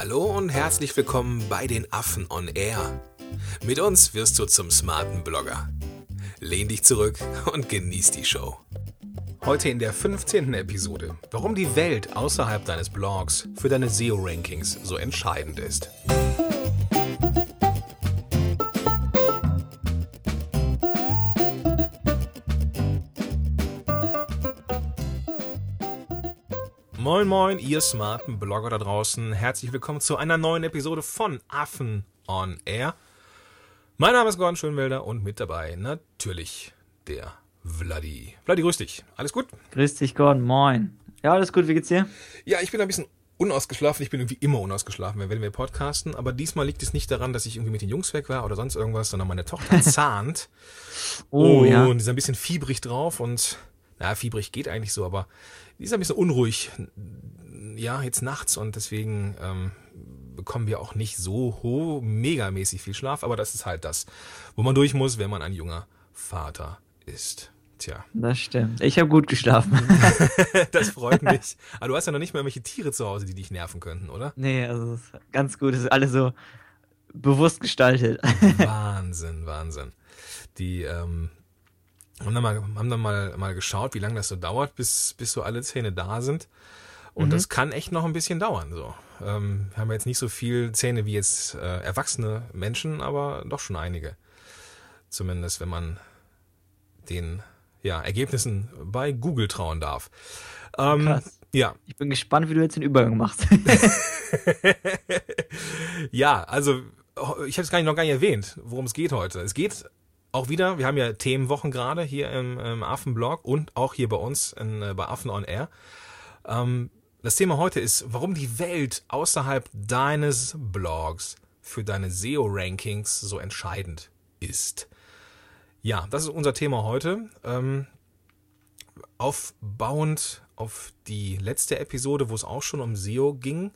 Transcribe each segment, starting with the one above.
Hallo und herzlich willkommen bei den Affen on Air. Mit uns wirst du zum smarten Blogger. Lehn dich zurück und genieß die Show. Heute in der 15. Episode, warum die Welt außerhalb deines Blogs für deine SEO-Rankings so entscheidend ist. Moin moin, ihr smarten Blogger da draußen. Herzlich willkommen zu einer neuen Episode von Affen on Air. Mein Name ist Gordon Schönwelder und mit dabei natürlich der Vladi. Vladi, grüß dich. Alles gut? Grüß dich, Gordon. Moin. Ja, alles gut. Wie geht's dir? Ja, ich bin ein bisschen unausgeschlafen. Ich bin irgendwie immer unausgeschlafen, wenn wir podcasten. Aber diesmal liegt es nicht daran, dass ich irgendwie mit den Jungs weg war oder sonst irgendwas, sondern meine Tochter zahnt. oh, und ja. Und ist ein bisschen fiebrig drauf und, na, fiebrig geht eigentlich so, aber die ist ein bisschen unruhig. Ja, jetzt nachts und deswegen ähm, bekommen wir auch nicht so ho megamäßig viel Schlaf, aber das ist halt das, wo man durch muss, wenn man ein junger Vater ist. Tja. Das stimmt. Ich habe gut geschlafen. das freut mich. Aber du hast ja noch nicht mal irgendwelche Tiere zu Hause, die dich nerven könnten, oder? nee, also ganz gut. Es ist alles so bewusst gestaltet. Wahnsinn, Wahnsinn. Die ähm, haben dann, mal, haben dann mal, mal geschaut, wie lange das so dauert, bis, bis so alle Zähne da sind. Und Mhm. das kann echt noch ein bisschen dauern. So. Ähm, haben wir jetzt nicht so viel Zähne wie jetzt äh, erwachsene Menschen, aber doch schon einige. Zumindest wenn man den ja, Ergebnissen bei Google trauen darf. Ähm, Krass. Ja, Ich bin gespannt, wie du jetzt den Übergang machst. ja, also ich habe es gar nicht noch gar nicht erwähnt, worum es geht heute. Es geht auch wieder, wir haben ja Themenwochen gerade hier im, im Affenblog und auch hier bei uns in, äh, bei Affen on Air. Ähm, das Thema heute ist, warum die Welt außerhalb deines Blogs für deine SEO-Rankings so entscheidend ist. Ja, das ist unser Thema heute. Ähm, aufbauend auf die letzte Episode, wo es auch schon um SEO ging.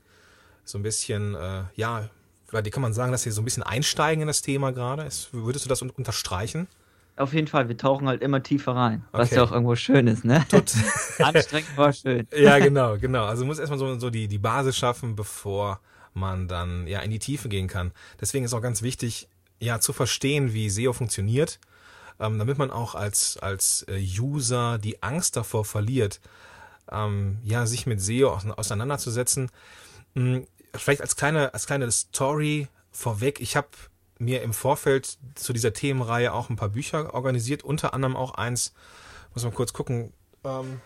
So ein bisschen, äh, ja, vielleicht kann man sagen, dass wir so ein bisschen einsteigen in das Thema gerade. Ist- Würdest du das un- unterstreichen? Auf jeden Fall, wir tauchen halt immer tiefer rein. Was Okay. ja auch irgendwo schön ist, ne? Tot. Anstrengend war schön. ja, genau, genau. Also man muss erstmal so, so die, die Basis schaffen, bevor man dann ja in die Tiefe gehen kann. Deswegen ist auch ganz wichtig, ja, zu verstehen, wie SEO funktioniert, ähm, damit man auch als, als äh, User die Angst davor verliert, ähm, ja, sich mit SEO aus- auseinanderzusetzen. Vielleicht als kleine, als kleine Story vorweg. Ich habe mir im Vorfeld zu dieser Themenreihe auch ein paar Bücher organisiert, unter anderem auch eins, muss man kurz gucken, ähm,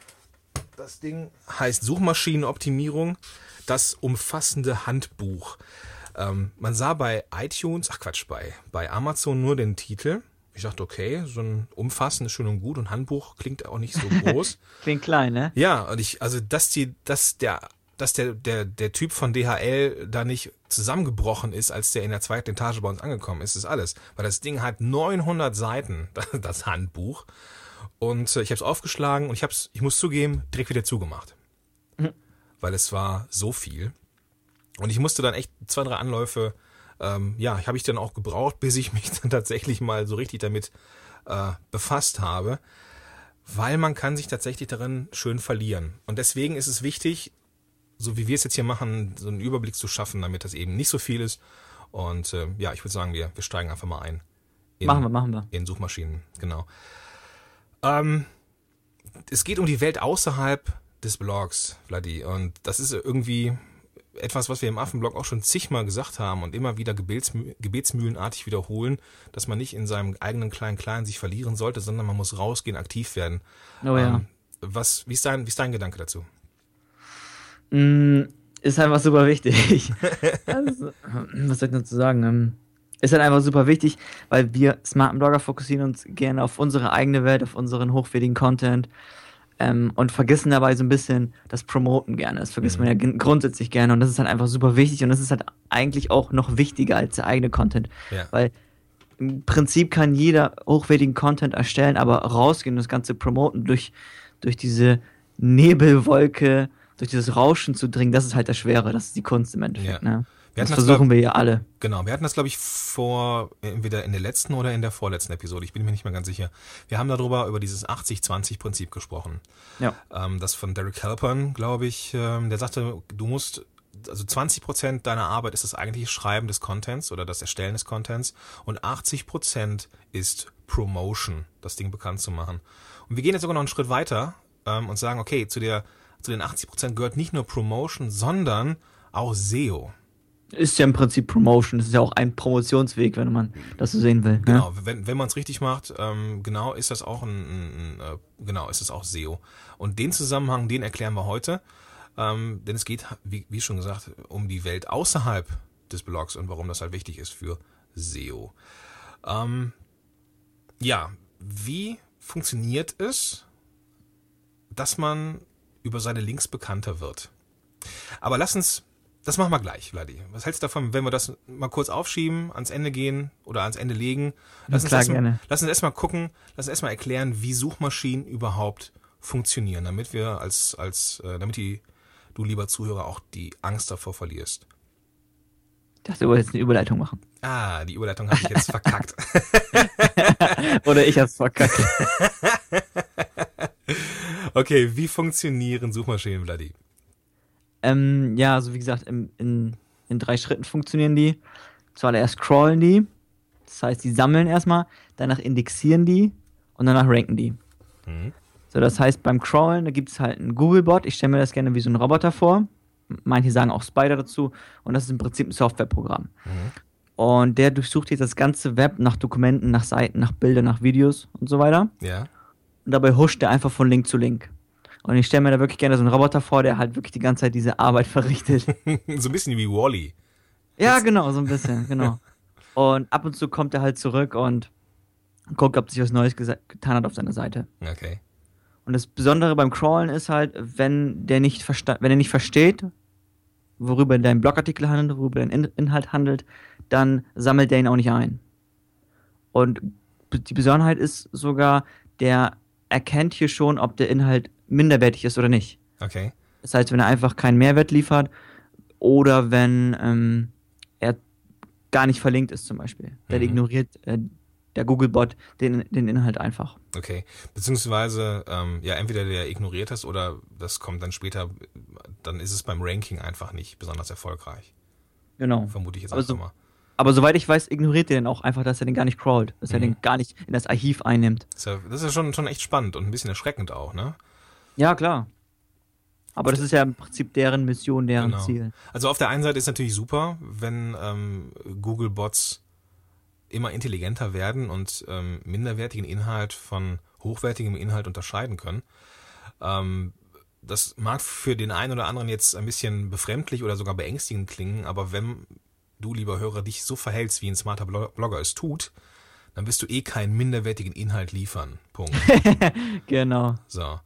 das Ding heißt Suchmaschinenoptimierung, das umfassende Handbuch. Ähm, man sah bei iTunes, ach Quatsch, bei, bei Amazon nur den Titel. Ich dachte, okay, so ein umfassendes schön und gut und Handbuch klingt auch nicht so groß. Klingt klein, ne? ja, und ich, also dass die, dass der, dass der, der, der Typ von DHL da nicht zusammengebrochen ist, als der in der zweiten Etage bei uns angekommen ist, ist alles. Weil das Ding hat 900 Seiten, das Handbuch. Und äh, ich habe es aufgeschlagen und ich habe es, ich muss zugeben, direkt wieder zugemacht. Weil es war so viel. Und ich musste dann echt zwei, drei Anläufe, ähm, ja, habe ich dann auch gebraucht, bis ich mich dann tatsächlich mal so richtig damit äh, befasst habe. Weil man kann sich tatsächlich darin schön verlieren. Und deswegen ist es wichtig, so wie wir es jetzt hier machen, so einen Überblick zu schaffen, damit das eben nicht so viel ist. Und äh, ja, ich würde sagen, wir, wir steigen einfach mal ein. In, Machen wir, machen wir. in Suchmaschinen, genau. Ähm, es geht um die Welt außerhalb des Blogs, Vladi. Und das ist irgendwie etwas, was wir im Affenblog auch schon zigmal gesagt haben und immer wieder gebetsmü gebetsmühlenartig wiederholen, dass man nicht in seinem eigenen kleinen Klein sich verlieren sollte, sondern man muss rausgehen, aktiv werden. Oh ja. Ähm, was, wie ist dein, wie ist dein Gedanke dazu? Mm, ist einfach super wichtig. also, was soll ich dazu sagen? Ähm, ist halt einfach super wichtig, weil wir smarten Blogger fokussieren uns gerne auf unsere eigene Welt, auf unseren hochwertigen Content ähm, und vergessen dabei so ein bisschen das Promoten gerne. Das vergisst Mhm. man ja gen- grundsätzlich gerne und das ist halt einfach super wichtig und das ist halt eigentlich auch noch wichtiger als der eigene Content, Ja. weil im Prinzip kann jeder hochwertigen Content erstellen, aber rausgehen und das Ganze promoten durch, durch diese Nebelwolke, durch dieses Rauschen zu dringen, das ist halt das Schwere, das ist die Kunst im Endeffekt. Ja. Ne? Wir Das hatten das, versuchen wir ja alle. Genau, wir hatten das, glaube ich, vor, entweder in der letzten oder in der vorletzten Episode. Ich bin mir nicht mehr ganz sicher. Wir haben darüber, über dieses 80-20-Prinzip gesprochen. Ja. Ähm, das von Derek Halpern, glaube ich, ähm, der sagte, du musst also 20 Prozent deiner Arbeit ist das eigentliche Schreiben des Contents oder das Erstellen des Contents und 80 Prozent ist Promotion, das Ding bekannt zu machen. Und wir gehen jetzt sogar noch einen Schritt weiter ähm, und sagen, okay, zu der zu den 80 Prozent gehört nicht nur Promotion, sondern auch SEO. Ist ja im Prinzip Promotion, das ist ja auch ein Promotionsweg, wenn man das so sehen will. Ne? Genau, ja? wenn, wenn man es richtig macht, ähm, genau ist das auch ein, ein, äh, genau ist es auch SEO. Und den Zusammenhang, den erklären wir heute, ähm, denn es geht, wie, wie schon gesagt, um die Welt außerhalb des Blogs und warum das halt wichtig ist für SEO. Ähm, ja, wie funktioniert es, dass man über seine Links bekannter wird? Aber lass uns das machen wir gleich, Vladi. Was hältst du davon, wenn wir das mal kurz aufschieben, ans Ende gehen oder ans Ende legen? Lass uns erstmal erst gucken, lass uns erstmal erklären, wie Suchmaschinen überhaupt funktionieren, damit wir als, als, äh, damit die, du lieber Zuhörer auch die Angst davor verlierst. Ich dachte, du wolltest eine Überleitung machen. Ah, die Überleitung habe ich jetzt verkackt. Oder ich hab's verkackt. okay, wie funktionieren Suchmaschinen, Vladi? Ähm, ja, also wie gesagt, in, in, in drei Schritten funktionieren die. Zuallererst crawlen die. Das heißt, die sammeln erstmal, danach indexieren die und danach ranken die. Mhm. So, das heißt, beim Crawlen, da gibt es halt einen Googlebot. Ich stelle mir das gerne wie so ein Roboter vor. Manche sagen auch Spider dazu. Und das ist im Prinzip ein Softwareprogramm. Mhm. Und der durchsucht jetzt das ganze Web nach Dokumenten, nach Seiten, nach Bildern, nach Videos und so weiter. Ja. Und dabei huscht er einfach von Link zu Link. Und ich stelle mir da wirklich gerne so einen Roboter vor, der halt wirklich die ganze Zeit diese Arbeit verrichtet. so ein bisschen wie Wally. -E. Ja, genau, so ein bisschen, genau. Und ab und zu kommt er halt zurück und guckt, ob sich was Neues getan hat auf seiner Seite. Okay. Und das Besondere beim Crawlen ist halt, wenn der nicht wenn er nicht versteht, worüber dein Blogartikel handelt, worüber dein In Inhalt handelt, dann sammelt der ihn auch nicht ein. Und die Besonderheit ist sogar, der erkennt hier schon, ob der Inhalt minderwertig ist oder nicht. Okay. Das heißt, wenn er einfach keinen Mehrwert liefert oder wenn ähm, er gar nicht verlinkt ist zum Beispiel. Dann mhm. ignoriert äh, der Googlebot den, den Inhalt einfach. Okay. Beziehungsweise, ähm, ja, entweder der ignoriert das oder das kommt dann später, dann ist es beim Ranking einfach nicht besonders erfolgreich. Genau. Vermute ich jetzt aber einfach mal. Aber soweit ich weiß, ignoriert er den auch einfach, dass er den gar nicht crawlt, dass mhm. er den gar nicht in das Archiv einnimmt. Das ist ja, das ist schon, schon echt spannend und ein bisschen erschreckend auch, ne? Ja, klar. Aber das ist ja im Prinzip deren Mission, deren genau. Ziel. Also auf der einen Seite ist natürlich super, wenn ähm, Google-Bots immer intelligenter werden und ähm, minderwertigen Inhalt von hochwertigem Inhalt unterscheiden können. Ähm, das mag für den einen oder anderen jetzt ein bisschen befremdlich oder sogar beängstigend klingen, aber wenn du, lieber Hörer, dich so verhältst, wie ein smarter Blogger es tut, dann wirst du eh keinen minderwertigen Inhalt liefern. Punkt. genau. So.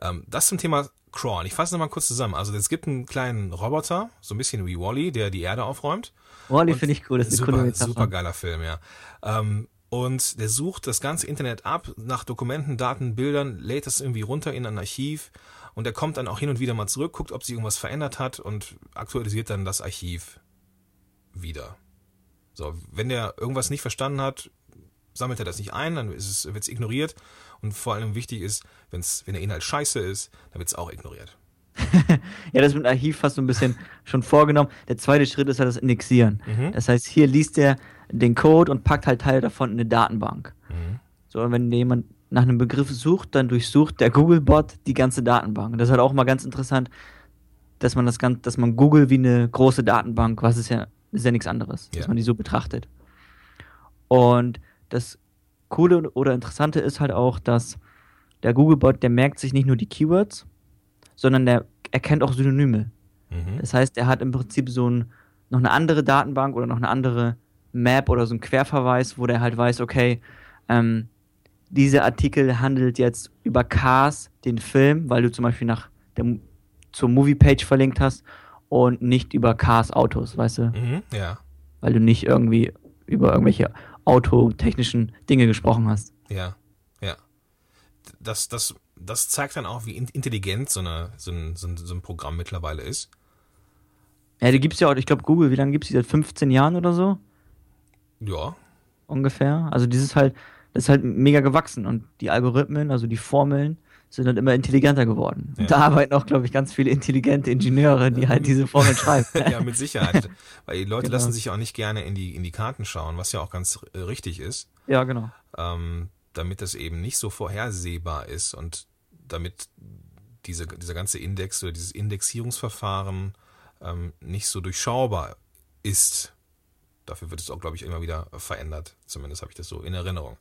Ähm, das zum Thema Crawl. Ich fasse nochmal kurz zusammen. Also es gibt einen kleinen Roboter, so ein bisschen wie Wally, der die Erde aufräumt. Wally finde ich cool. Das ist super, eine super geiler Film, ja. Ähm, und der sucht das ganze Internet ab nach Dokumenten, Daten, Bildern, lädt das irgendwie runter in ein Archiv und er kommt dann auch hin und wieder mal zurück, guckt, ob sich irgendwas verändert hat und aktualisiert dann das Archiv wieder. So, wenn der irgendwas nicht verstanden hat, sammelt er das nicht ein, dann wird es ignoriert. Und vor allem wichtig ist, wenn's, wenn der Inhalt scheiße ist, dann wird es auch ignoriert. ja, das mit Archiv hast du ein bisschen schon vorgenommen. Der zweite Schritt ist halt das Indexieren. Mhm. Das heißt, hier liest er den Code und packt halt Teile davon in eine Datenbank. Mhm. So, und wenn jemand nach einem Begriff sucht, dann durchsucht der Google-Bot die ganze Datenbank. Und das ist halt auch mal ganz interessant, dass man das ganz, dass man Google wie eine große Datenbank, was ist ja, ist ja nichts anderes, ja. dass man die so betrachtet. Und das Coole oder Interessante ist halt auch, dass der Googlebot, der merkt sich nicht nur die Keywords, sondern der erkennt auch Synonyme. Mhm. Das heißt, er hat im Prinzip so ein, noch eine andere Datenbank oder noch eine andere Map oder so ein Querverweis, wo der halt weiß, okay, ähm, dieser Artikel handelt jetzt über Cars, den Film, weil du zum Beispiel nach der, zur Movie-Page verlinkt hast und nicht über Cars Autos, weißt du? Mhm, ja. Weil du nicht irgendwie über irgendwelche autotechnischen Dinge gesprochen hast. Ja, ja. Das, das, das zeigt dann auch, wie intelligent so, eine, so, ein, so, ein, so ein Programm mittlerweile ist. Ja, die gibt es ja auch, ich glaube, Google, wie lange gibt es die? Seit 15 Jahren oder so? Ja. Ungefähr. Also dieses halt, das ist halt mega gewachsen und die Algorithmen, also die Formeln, sind dann immer intelligenter geworden. Ja. Da arbeiten auch, glaube ich, ganz viele intelligente Ingenieure, die halt diese Formeln schreiben. ja, mit Sicherheit. Weil die Leute Genau. lassen sich auch nicht gerne in die, in die Karten schauen, was ja auch ganz äh, richtig ist, Ja, genau. ähm, damit das eben nicht so vorhersehbar ist und damit diese, dieser ganze Index oder dieses Indexierungsverfahren ähm, nicht so durchschaubar ist. Dafür wird es auch, glaube ich, immer wieder verändert. Zumindest habe ich das so in Erinnerung.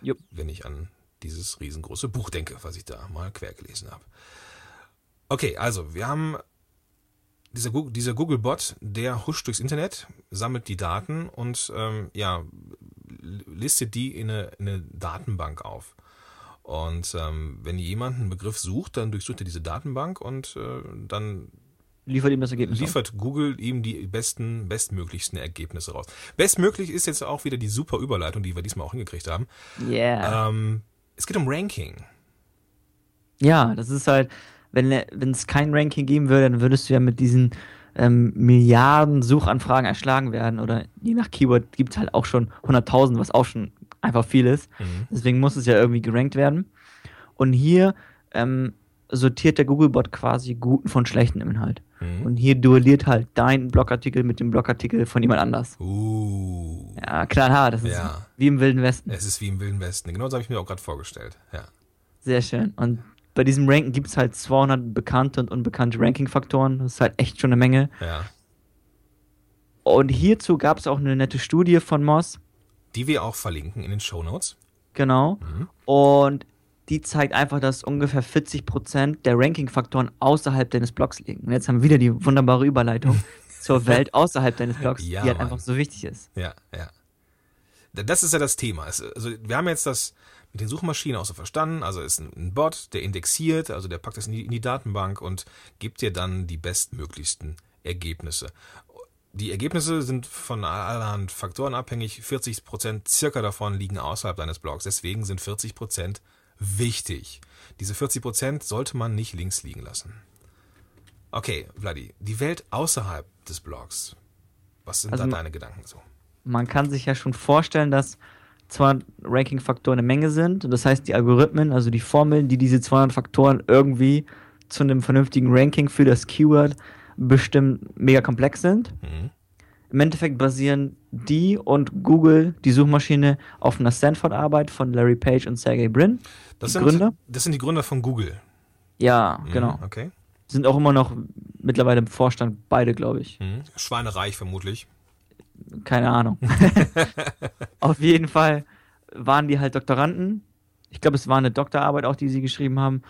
Jupp. Wenn ich an dieses riesengroße Buch denke, was ich da mal quer gelesen habe. Okay, also wir haben dieser, Google- dieser Google-Bot, der huscht durchs Internet, sammelt die Daten und ähm, ja, listet die in eine, in eine Datenbank auf. Und ähm, wenn jemand einen Begriff sucht, dann durchsucht er diese Datenbank und äh, dann Liefert ihm das Ergebnis. liefert Google ihm die besten, bestmöglichsten Ergebnisse raus. Bestmöglich ist jetzt auch wieder die super Überleitung, die wir diesmal auch hingekriegt haben. Yeah. Ähm, es geht um Ranking. Ja, das ist halt, wenn es kein Ranking geben würde, dann würdest du ja mit diesen ähm, Milliarden Suchanfragen erschlagen werden. Oder je nach Keyword gibt es halt auch schon 100.000, was auch schon einfach viel ist. Mhm. Deswegen muss es ja irgendwie gerankt werden. Und hier ähm, sortiert der Googlebot quasi guten von schlechten Inhalt. Mhm. Und hier duelliert halt dein Blogartikel mit dem Blogartikel von jemand anders. Uh, Ja, klar, das ist Ja. wie im Wilden Westen. es ist wie im Wilden Westen. Genau so habe ich mir auch gerade vorgestellt. Ja. Sehr schön. Und bei diesem Ranken gibt es halt 200 bekannte und unbekannte Ranking-Faktoren. Das ist halt echt schon eine Menge. ja. Und hierzu gab es auch eine nette Studie von Moss. Die wir auch verlinken in den Show Notes. Genau. Mhm. Und die zeigt einfach, dass ungefähr 40% der Ranking-Faktoren außerhalb deines Blogs liegen. Und jetzt haben wir wieder die wunderbare Überleitung zur Welt außerhalb deines Blogs, Ja, die halt Mann. einfach so wichtig ist. Ja, ja. Das ist ja das Thema. Also wir haben jetzt das mit den Suchmaschinen auch so verstanden. Also es ist ein- ein Bot, der indexiert, also der packt das in die, in die Datenbank und gibt dir dann die bestmöglichsten Ergebnisse. Die Ergebnisse sind von allerhand Faktoren abhängig. 40 Prozent circa davon liegen außerhalb deines Blogs. Deswegen sind 40 Prozent wichtig. Diese 40 Prozent sollte man nicht links liegen lassen. Okay, Vladi, die Welt außerhalb des Blogs. Was sind Also da deine Gedanken so? Man kann sich ja schon vorstellen, dass 200 Ranking-Faktoren eine Menge sind. Das heißt, die Algorithmen, also die Formeln, die diese 200 Faktoren irgendwie zu einem vernünftigen Ranking für das Keyword bestimmen, mega komplex sind. Mhm. Im Endeffekt basieren die und Google, die Suchmaschine, auf einer Stanford-Arbeit von Larry Page und Sergey Brin. Das Die sind, Gründer? Das sind die Gründer von Google. Ja, Mhm, genau. Okay. Sind auch immer noch mittlerweile im Vorstand, beide, glaube ich. Mhm. Schweinereich vermutlich. Keine Ahnung. Auf jeden Fall waren die halt Doktoranden. Ich glaube, es war eine Doktorarbeit auch, die sie geschrieben haben.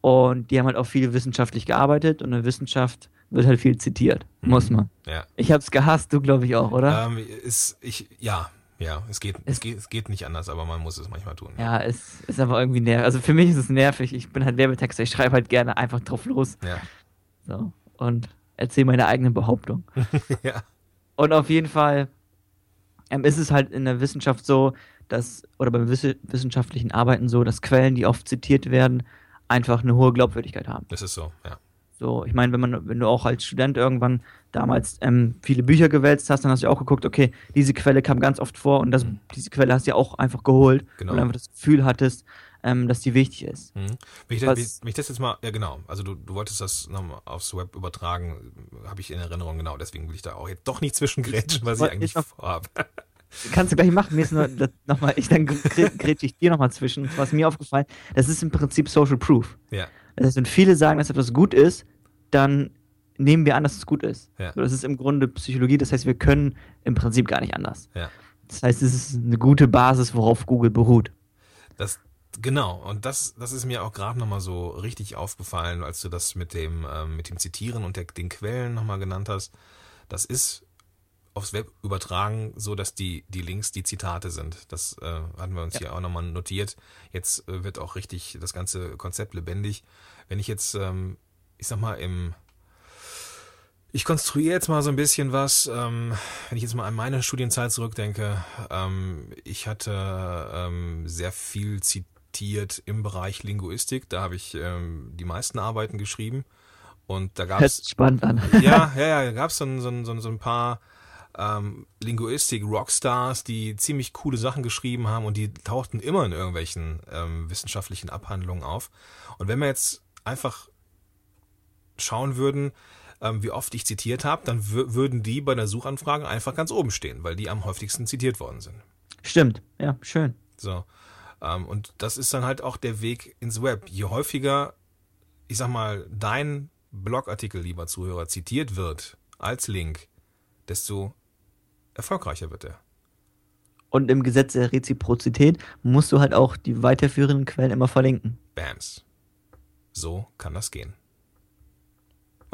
Und die haben halt auch viel wissenschaftlich gearbeitet. Und in der Wissenschaft wird halt viel zitiert. Muss man. Ja. Ich habe es gehasst, du glaube ich auch, oder? Ähm, ist, ich, ja, ja, es geht, es, geht, es geht nicht anders, aber man muss es manchmal tun. Ja, es ist einfach irgendwie nervig. Also für mich ist es nervig. Ich bin halt Werbetexter. Ich schreibe halt gerne einfach drauf los. Ja. So. Und erzähle meine eigene Behauptung. ja. Und auf jeden Fall ähm, ist es halt in der Wissenschaft so, dass, oder beim Wisse- wissenschaftlichen Arbeiten so, dass Quellen, die oft zitiert werden, einfach eine hohe Glaubwürdigkeit haben. Das ist so, ja. So, ich meine, wenn man, wenn du auch als Student irgendwann damals ähm, viele Bücher gewälzt hast, dann hast du auch geguckt, okay, diese Quelle kam ganz oft vor und das, diese Quelle hast du ja auch einfach geholt, Genau. weil du einfach das Gefühl hattest, ähm, dass die wichtig ist. Mhm. Wenn, ich das, Was- wenn ich das jetzt mal, ja genau, also du, du wolltest das nochmal aufs Web übertragen, habe ich in Erinnerung, genau, deswegen will ich da auch jetzt doch nicht zwischengrätschen, was ich eigentlich vorhabe. Kannst du gleich machen. Mir ist nur nochmal, ich dann gr- grätsche ich dir nochmal zwischen. Was mir aufgefallen, das ist im Prinzip Social Proof. ja, Das heißt, wenn viele sagen, dass etwas gut ist, dann nehmen wir an, dass es gut ist. Ja. So, Das ist im Grunde Psychologie, das heißt, wir können im Prinzip gar nicht anders. ja. Das heißt, es ist eine gute Basis, worauf Google beruht. Das, genau, und das, das ist mir auch gerade nochmal so richtig aufgefallen, als du das mit dem, ähm, mit dem Zitieren und der, den Quellen nochmal genannt hast. Das ist aufs Web übertragen, so dass die, die Links die Zitate sind. Das äh, hatten wir uns Ja. hier auch nochmal notiert. Jetzt äh, wird auch richtig das ganze Konzept lebendig. Wenn ich jetzt, ähm, ich sag mal, im ich konstruiere jetzt mal so ein bisschen was, ähm, wenn ich jetzt mal an meine Studienzeit zurückdenke. Ähm, ich hatte ähm, sehr viel zitiert im Bereich Linguistik. Da habe ich ähm, die meisten Arbeiten geschrieben. Und da gab es spannend an. ja, ja, ja, da gab es so, ein- so, so, so ein paar ähm, Linguistik-Rockstars, die ziemlich coole Sachen geschrieben haben und die tauchten immer in irgendwelchen ähm, wissenschaftlichen Abhandlungen auf. Und wenn wir jetzt einfach schauen würden, ähm, wie oft ich zitiert habe, dann würden die bei der Suchanfrage einfach ganz oben stehen, weil die am häufigsten zitiert worden sind. Stimmt, ja, schön. So. Ähm, und das ist dann halt auch der Weg ins Web. Je häufiger, ich sag mal, dein Blogartikel, lieber Zuhörer, zitiert wird als Link, desto erfolgreicher wird er. Und im Gesetz der Reziprozität musst du halt auch die weiterführenden Quellen immer verlinken. Bams. So kann das gehen.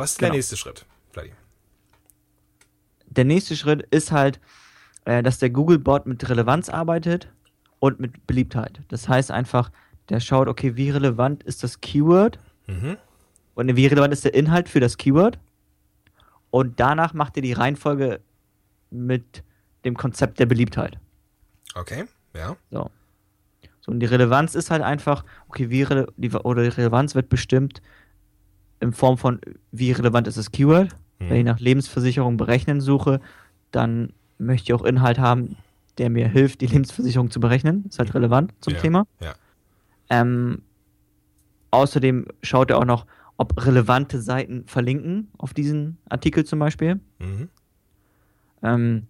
Was ist genau. der nächste Schritt, Vladi? Der nächste Schritt ist halt, äh, dass der Google-Bot mit Relevanz arbeitet und mit Beliebtheit. Das heißt einfach, der schaut, okay, wie relevant ist das Keyword mhm. und wie relevant ist der Inhalt für das Keyword und danach macht er die Reihenfolge mit dem Konzept der Beliebtheit. Okay, ja. So. So, und die Relevanz ist halt einfach, okay, wie rele die, oder die Relevanz wird bestimmt in Form von, wie relevant ist das Keyword. Hm. Wenn ich nach Lebensversicherung berechnen suche, dann möchte ich auch Inhalt haben, der mir hilft, die Lebensversicherung zu berechnen. Ist halt relevant zum ja, Thema. Ja. Ähm, außerdem schaut er auch noch, ob relevante Seiten verlinken auf diesen Artikel zum Beispiel. Mhm. Ähm,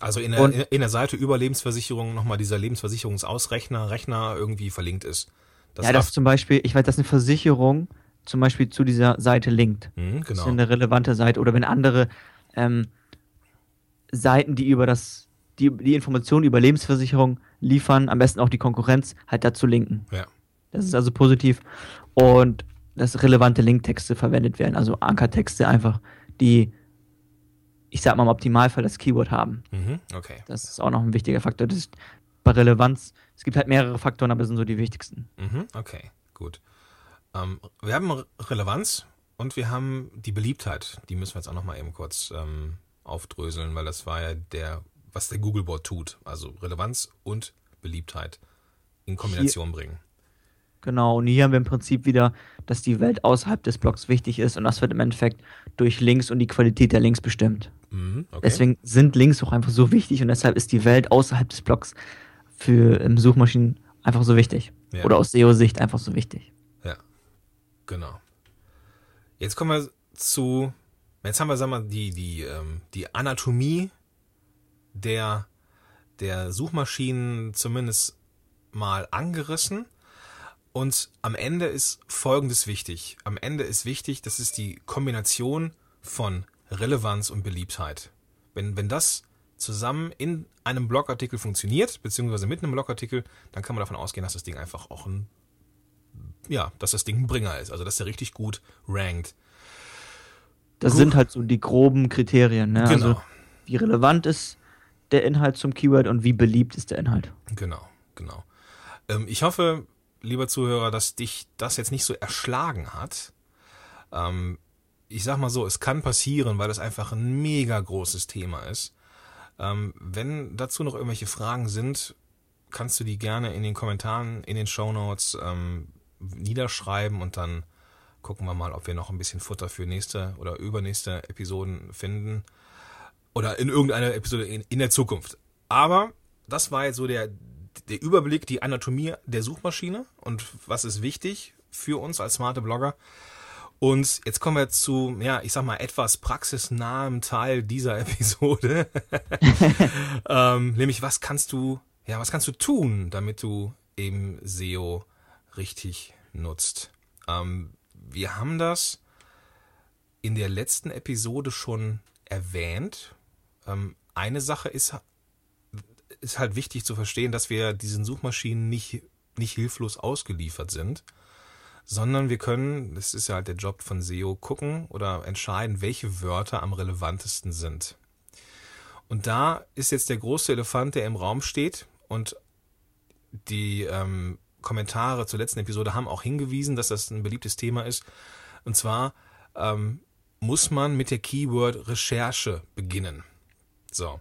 also in der, in der Seite über Lebensversicherung nochmal dieser Lebensversicherungsausrechner, Rechner irgendwie verlinkt ist. Das ja, das zum Beispiel, ich weiß, dass eine Versicherung zum Beispiel zu dieser Seite linkt. Mhm, genau. Das ist eine relevante Seite. Oder wenn andere ähm, Seiten, die über das, die, die Informationen über Lebensversicherung liefern, am besten auch die Konkurrenz, halt dazu linken. Ja. Das ist also positiv. Und dass relevante Linktexte verwendet werden, also Ankertexte einfach, die ich sag mal im Optimalfall das Keyword haben. Mhm, okay. Das ist auch noch ein wichtiger Faktor. Das ist bei Relevanz, es gibt halt mehrere Faktoren, aber das sind so die wichtigsten. Mhm, okay, gut. Ähm, wir haben Relevanz und wir haben die Beliebtheit. Die müssen wir jetzt auch noch mal eben kurz ähm, aufdröseln, weil das war ja der, was der Googlebot tut. Also Relevanz und Beliebtheit in Kombination Hier, bringen. Genau, und hier haben wir im Prinzip wieder, dass die Welt außerhalb des Blogs wichtig ist und das wird im Endeffekt durch Links und die Qualität der Links bestimmt. Mhm, okay. Deswegen sind Links auch einfach so wichtig und deshalb ist die Welt außerhalb des Blogs für ähm, Suchmaschinen einfach so wichtig. Ja. Oder aus SEO-Sicht einfach so wichtig. Genau. Jetzt kommen wir zu, jetzt haben wir, sagen wir, die, die, ähm, die Anatomie der, der Suchmaschinen zumindest mal angerissen. Und am Ende ist Folgendes wichtig. Am Ende ist wichtig, das ist die Kombination von Relevanz und Beliebtheit. Wenn, wenn das zusammen in einem Blogartikel funktioniert, beziehungsweise mit einem Blogartikel, dann kann man davon ausgehen, dass das Ding einfach auch ein, ja, dass das Ding ein Bringer ist. Also, dass der richtig gut rankt. Das gut. sind halt so die groben Kriterien, ne? Genau. Also, wie relevant ist der Inhalt zum Keyword und wie beliebt ist der Inhalt. Genau, genau. Ähm, ich hoffe, lieber Zuhörer, dass dich das jetzt nicht so erschlagen hat. Ähm, ich sag mal so, es kann passieren, weil das einfach ein mega großes Thema ist. Ähm, wenn dazu noch irgendwelche Fragen sind, kannst du die gerne in den Kommentaren, in den Show Notes ähm, niederschreiben und dann gucken wir mal, ob wir noch ein bisschen Futter für nächste oder übernächste Episoden finden. Oder in irgendeiner Episode in, in der Zukunft. Aber das war jetzt so der, der Überblick, die Anatomie der Suchmaschine und was ist wichtig für uns als smarte Blogger. Und jetzt kommen wir zu, ja, ich sag mal, etwas praxisnahem Teil dieser Episode. ähm, nämlich, was kannst du, ja, was kannst du tun, damit du eben SEO richtig nutzt? Ähm, wir haben das in der letzten Episode schon erwähnt. Ähm, eine Sache ist ist halt wichtig zu verstehen, dass wir diesen Suchmaschinen nicht, nicht hilflos ausgeliefert sind, sondern wir können, das ist ja halt der Job von SEO, gucken oder entscheiden, welche Wörter am relevantesten sind. Und da ist jetzt der große Elefant, der im Raum steht und die ähm, Kommentare zur letzten Episode haben auch hingewiesen, dass das ein beliebtes Thema ist. Und zwar ähm, muss man mit der Keyword-Recherche beginnen. So.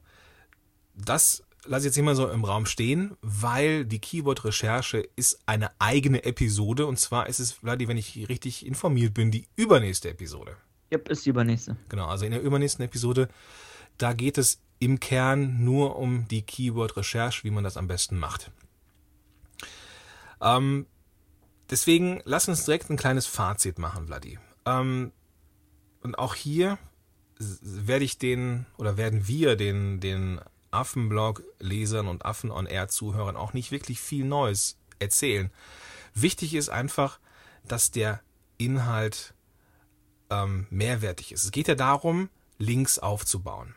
Das lasse ich jetzt immer so im Raum stehen, weil die Keyword-Recherche ist eine eigene Episode und zwar ist es, Vladi, wenn ich richtig informiert bin, die übernächste Episode. Yep, ist die übernächste. Genau, also in der übernächsten Episode, da geht es im Kern nur um die Keyword-Recherche, wie man das am besten macht. Ähm, deswegen lass uns direkt ein kleines Fazit machen, Vladi. Ähm, und auch hier werde ich den oder werden wir den, den Affenblog-Lesern und Affen-on-Air-Zuhörern auch nicht wirklich viel Neues erzählen. Wichtig ist einfach, dass der Inhalt ähm, mehrwertig ist. Es geht ja darum, Links aufzubauen.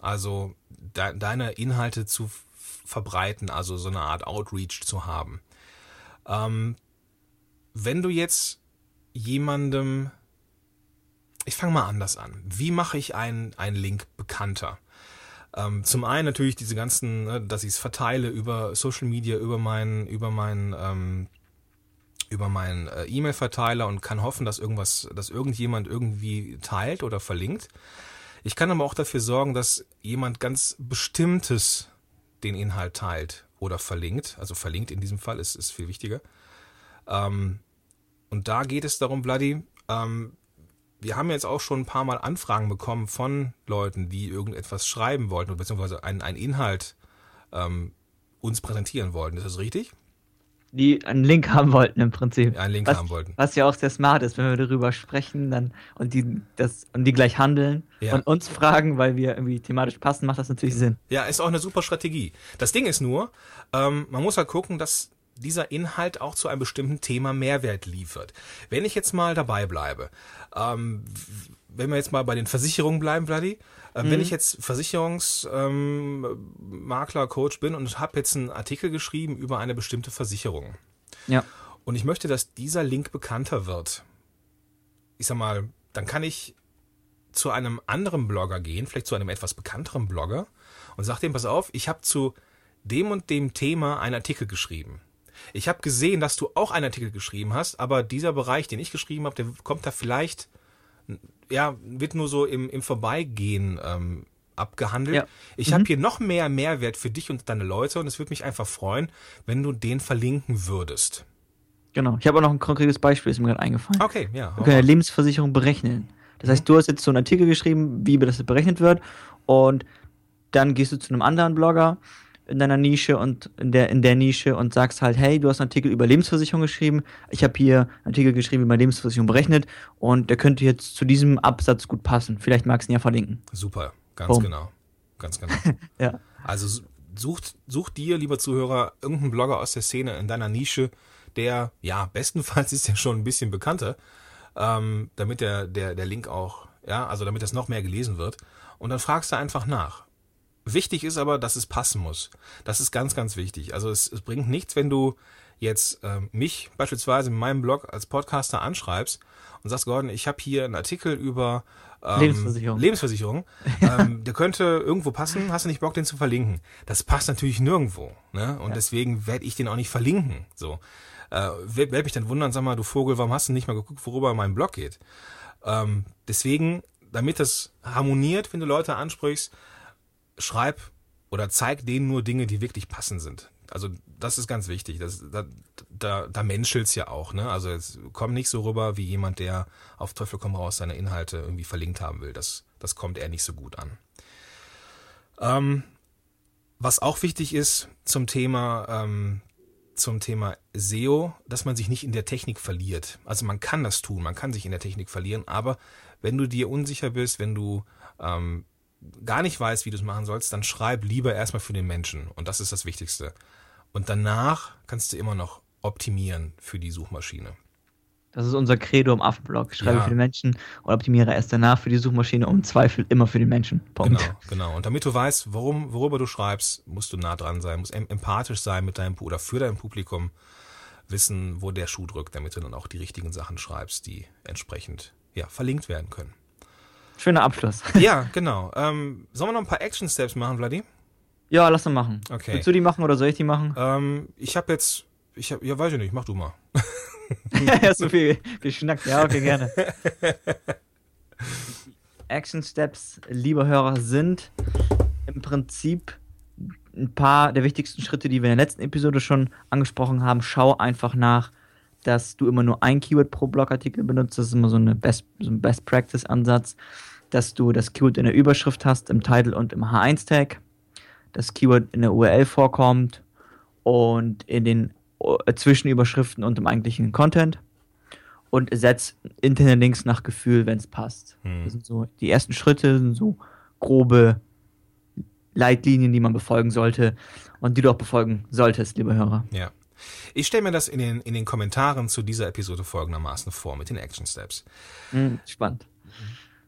Also de deine Inhalte zu verbreiten, also so eine Art Outreach zu haben. Ähm, wenn du jetzt jemandem, ich fange mal anders an. Wie mache ich einen, einen Link bekannter? Ähm, zum einen natürlich diese ganzen, ne, dass ich es verteile über Social Media, über meinen, über meinen, ähm, über meinen äh, E-Mail-Verteiler und kann hoffen, dass irgendwas, dass irgendjemand irgendwie teilt oder verlinkt. Ich kann aber auch dafür sorgen, dass jemand ganz Bestimmtes den Inhalt teilt oder verlinkt. Also verlinkt in diesem Fall ist, ist viel wichtiger. Ähm, und da geht es darum, Bloody, ähm, wir haben jetzt auch schon ein paar Mal Anfragen bekommen von Leuten, die irgendetwas schreiben wollten, beziehungsweise einen, einen Inhalt ähm, uns präsentieren wollten. Ist das richtig? Die einen Link haben wollten im Prinzip. Einen Link was, haben wollten. Was ja auch sehr smart ist, wenn wir darüber sprechen dann und die, das, und die gleich handeln ja. und uns fragen, weil wir irgendwie thematisch passen, macht das natürlich Sinn. Ja, ist auch eine super Strategie. Das Ding ist nur, ähm, man muss halt gucken, dass dieser Inhalt auch zu einem bestimmten Thema Mehrwert liefert. Wenn ich jetzt mal dabei bleibe, ähm, wenn wir jetzt mal bei den Versicherungen bleiben, Bloody, äh, mhm. wenn ich jetzt Versicherungsmakler, ähm, Coach bin und habe jetzt einen Artikel geschrieben über eine bestimmte Versicherung. Ja. Und ich möchte, dass dieser Link bekannter wird. Ich sag mal, dann kann ich zu einem anderen Blogger gehen, vielleicht zu einem etwas bekannteren Blogger und sage dem, pass auf, ich habe zu dem und dem Thema einen Artikel geschrieben. Ich habe gesehen, dass du auch einen Artikel geschrieben hast, aber dieser Bereich, den ich geschrieben habe, der kommt da vielleicht, ja, wird nur so im, im Vorbeigehen ähm, abgehandelt. Ja. Ich mhm. habe hier noch mehr Mehrwert für dich und deine Leute und es würde mich einfach freuen, wenn du den verlinken würdest. Genau. Ich habe auch noch ein konkretes Beispiel, ist mir gerade eingefallen. Okay, ja. Wir können ja Lebensversicherung berechnen. Das heißt, du hast jetzt so einen Artikel geschrieben, wie das berechnet wird und dann gehst du zu einem anderen Blogger in deiner Nische und in der, in der Nische und sagst halt, hey, du hast einen Artikel über Lebensversicherung geschrieben, ich habe hier einen Artikel geschrieben über Lebensversicherung berechnet und der könnte jetzt zu diesem Absatz gut passen. Vielleicht magst du ihn ja verlinken. Super, ganz Boom. genau. Ganz genau. ja. Also sucht, such dir, lieber Zuhörer, irgendeinen Blogger aus der Szene in deiner Nische, der, ja, bestenfalls ist ja schon ein bisschen bekannter, ähm, damit der, der, der Link auch, ja, also damit das noch mehr gelesen wird. Und dann fragst du einfach nach. Wichtig ist aber, dass es passen muss. Das ist ganz, ganz wichtig. Also es, es bringt nichts, wenn du jetzt äh, mich beispielsweise in meinem Blog als Podcaster anschreibst und sagst, Gordon, ich habe hier einen Artikel über ähm, Lebensversicherung. Lebensversicherung. ähm, der könnte irgendwo passen. Hast du nicht Bock, den zu verlinken? Das passt natürlich nirgendwo. Ne? Und ja. deswegen werde ich den auch nicht verlinken. So. Äh, werde mich dann wundern, sag mal, du Vogel, warum hast du nicht mal geguckt, worüber mein Blog geht? Ähm, deswegen, damit das harmoniert, wenn du Leute ansprichst, schreib oder zeig denen nur Dinge, die wirklich passend sind. Also das ist ganz wichtig. Das, da da, da menschelt's ja auch. Ne? Also es kommt nicht so rüber wie jemand, der auf Teufel komm raus seine Inhalte irgendwie verlinkt haben will. Das, das kommt eher nicht so gut an. Ähm, was auch wichtig ist zum Thema ähm, zum Thema SEO, dass man sich nicht in der Technik verliert. Also man kann das tun, man kann sich in der Technik verlieren, aber wenn du dir unsicher bist, wenn du ähm, gar nicht weißt, wie du es machen sollst, dann schreib lieber erstmal für den Menschen. Und das ist das Wichtigste. Und danach kannst du immer noch optimieren für die Suchmaschine. Das ist unser Credo im Affenblog. Schreibe ja. für den Menschen und optimiere erst danach für die Suchmaschine und Zweifel immer für den Menschen. Punkt. Genau, genau. Und damit du weißt, worum, worüber du schreibst, musst du nah dran sein, musst empathisch sein mit deinem oder für dein Publikum, wissen, wo der Schuh drückt, damit du dann auch die richtigen Sachen schreibst, die entsprechend ja, verlinkt werden können. Schöner Abschluss. Ja, genau. Ähm, sollen wir noch ein paar Action Steps machen, Vladi? Ja, lass uns machen. Okay. Willst du die machen oder soll ich die machen? Ähm, ich habe jetzt, ich hab, ja, weiß ich nicht, mach du mal. ja, so viel geschnackt. Ja, okay, gerne. Action Steps, lieber Hörer, sind im Prinzip ein paar der wichtigsten Schritte, die wir in der letzten Episode schon angesprochen haben. Schau einfach nach, dass du immer nur ein Keyword pro Blogartikel benutzt. Das ist immer so, eine Best, so ein Best Practice Ansatz. dass du das Keyword in der Überschrift hast, im Title und im H1-Tag, das Keyword in der URL vorkommt und in den äh, Zwischenüberschriften und im eigentlichen Content und setz interne Links nach Gefühl, wenn es passt. Hm. Das sind so die ersten Schritte, sind so grobe Leitlinien, die man befolgen sollte und die du auch befolgen solltest, liebe Hörer. Ja. Ich stelle mir das in den, in den Kommentaren zu dieser Episode folgendermaßen vor mit den Action Steps. Hm, spannend.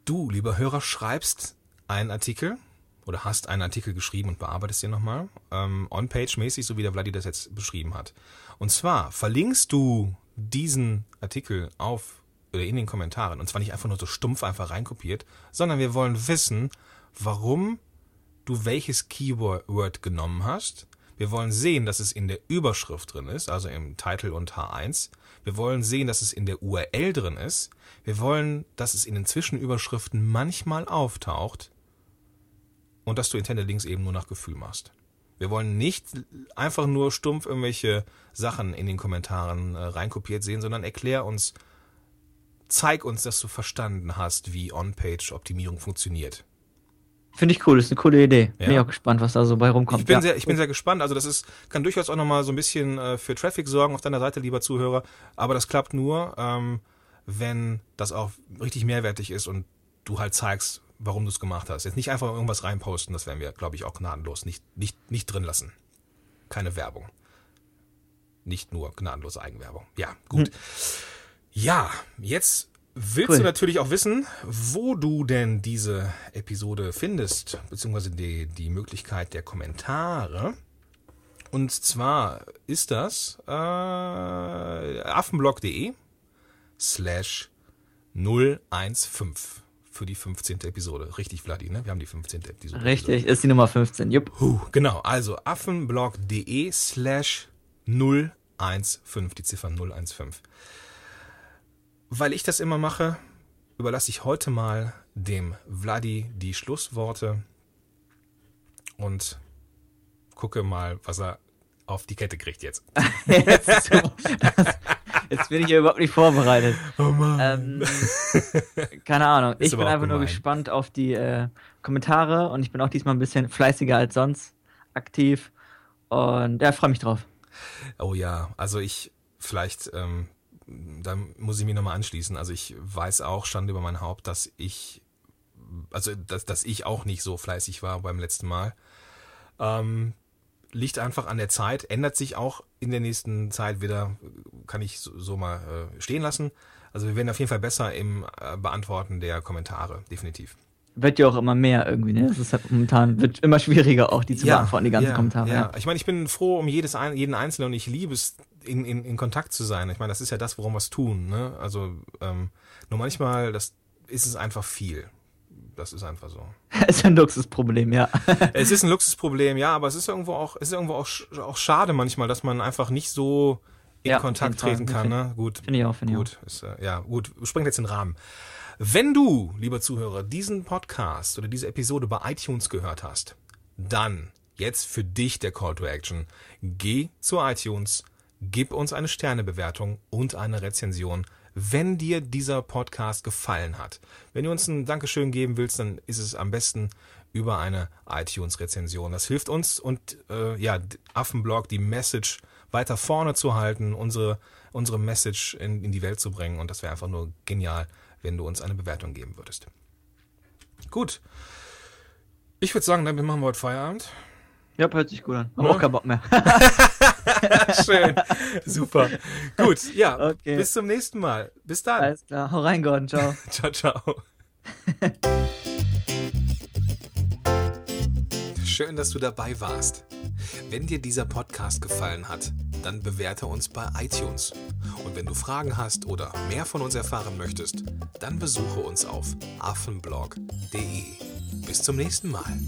Du, lieber Hörer, schreibst einen Artikel oder hast einen Artikel geschrieben und bearbeitest den nochmal, ähm, on-page-mäßig, so wie der Vladi das jetzt beschrieben hat. Und zwar verlinkst du diesen Artikel auf oder in den Kommentaren und zwar nicht einfach nur so stumpf einfach reinkopiert, sondern wir wollen wissen, warum du welches Keyword genommen hast. Wir wollen sehen, dass es in der Überschrift drin ist, also im Titel und H1. Wir wollen sehen, dass es in der URL drin ist. Wir wollen, dass es in den Zwischenüberschriften manchmal auftaucht und dass du Intended Links eben nur nach Gefühl machst. Wir wollen nicht einfach nur stumpf irgendwelche Sachen in den Kommentaren äh, reinkopiert sehen, sondern erklär uns, zeig uns, dass du verstanden hast, wie On-Page-Optimierung funktioniert. Finde ich cool, ist eine coole Idee. Ja. Bin ich auch gespannt, was da so bei rumkommt. Ich bin, ja. sehr, ich bin sehr gespannt. Also das ist, kann durchaus auch nochmal so ein bisschen äh, für Traffic sorgen auf deiner Seite, lieber Zuhörer. Aber das klappt nur, ähm, wenn das auch richtig mehrwertig ist und du halt zeigst, warum du es gemacht hast. Jetzt nicht einfach irgendwas reinposten, das werden wir, glaube ich, auch gnadenlos nicht, nicht, nicht drin lassen. Keine Werbung. Nicht nur gnadenlose Eigenwerbung. Ja, gut. Ja, jetzt willst Cool. du natürlich auch wissen, wo du denn diese Episode findest, beziehungsweise die, die Möglichkeit der Kommentare. Und zwar ist das äh, affenblog.de slash 015 für die 15. Episode. Richtig, Vladi, ne? Wir haben die 15. Episode. Richtig, ist die Nummer 15. Jupp. Huh, genau, also affenblog.de slash 015, die Ziffer 015. Weil ich das immer mache, überlasse ich heute mal dem Vladi die Schlussworte und gucke mal, was er auf die Kette kriegt jetzt. Jetzt, so- jetzt bin ich ja überhaupt nicht vorbereitet. Oh Mann. Ähm, keine Ahnung. Ist Ich bin einfach nur gemein. gespannt auf die äh, Kommentare und ich bin auch diesmal ein bisschen fleißiger als sonst aktiv. Und ja, freue mich drauf. Oh ja, also ich vielleicht, ähm, da muss ich mich nochmal anschließen. Also ich weiß auch, stand über mein Haupt, dass ich, also dass, dass ich auch nicht so fleißig war beim letzten Mal. Ähm, liegt einfach an der Zeit, ändert sich auch in der nächsten Zeit wieder, kann ich so, so mal äh, stehen lassen. Also wir werden auf jeden Fall besser im äh, Beantworten der Kommentare, definitiv. Wird ja auch immer mehr irgendwie, ne? Das ist halt momentan, wird immer schwieriger auch, die zu beantworten, die ganzen ja, Kommentare. Ja. Ja. ich meine, ich bin froh um jedes ein, jeden Einzelnen und ich liebe es, in, in, in Kontakt zu sein. Ich meine, das ist ja das, worum wir es tun. Ne? Also ähm, nur manchmal, das ist es einfach viel. Das ist einfach so. ist ein Luxusproblem, ja. es ist ein Luxusproblem, ja, aber es ist irgendwo auch, es ist irgendwo auch, auch schade manchmal, dass man einfach nicht so in Ja, Kontakt treten kann. Ne? Gut, Finde ich auch, finde ich auch. Gut, ist, äh, ja, gut, springt jetzt den Rahmen. Wenn du, lieber Zuhörer, diesen Podcast oder diese Episode bei iTunes gehört hast, dann jetzt für dich der Call to Action. Geh zu iTunes, gib uns eine Sternebewertung und eine Rezension, wenn dir dieser Podcast gefallen hat. Wenn du uns ein Dankeschön geben willst, dann ist es am besten über eine iTunes-Rezension. Das hilft uns und äh, ja, Affenblog die Message weiter vorne zu halten, unsere, unsere Message in, in die Welt zu bringen. Und das wäre einfach nur genial, wenn du uns eine Bewertung geben würdest. Gut. Ich würde sagen, damit machen wir heute Feierabend. Ja, hört sich gut an. Hab Ja. auch keinen Bock mehr. Schön. Super. Gut, ja. Okay. Bis zum nächsten Mal. Bis dann. Alles klar. Hau rein, Gordon. Ciao. Ciao, ciao. Schön, dass du dabei warst. Wenn dir dieser Podcast gefallen hat, dann bewerte uns bei iTunes. Und wenn du Fragen hast oder mehr von uns erfahren möchtest, dann besuche uns auf affenblog.de. Bis zum nächsten Mal.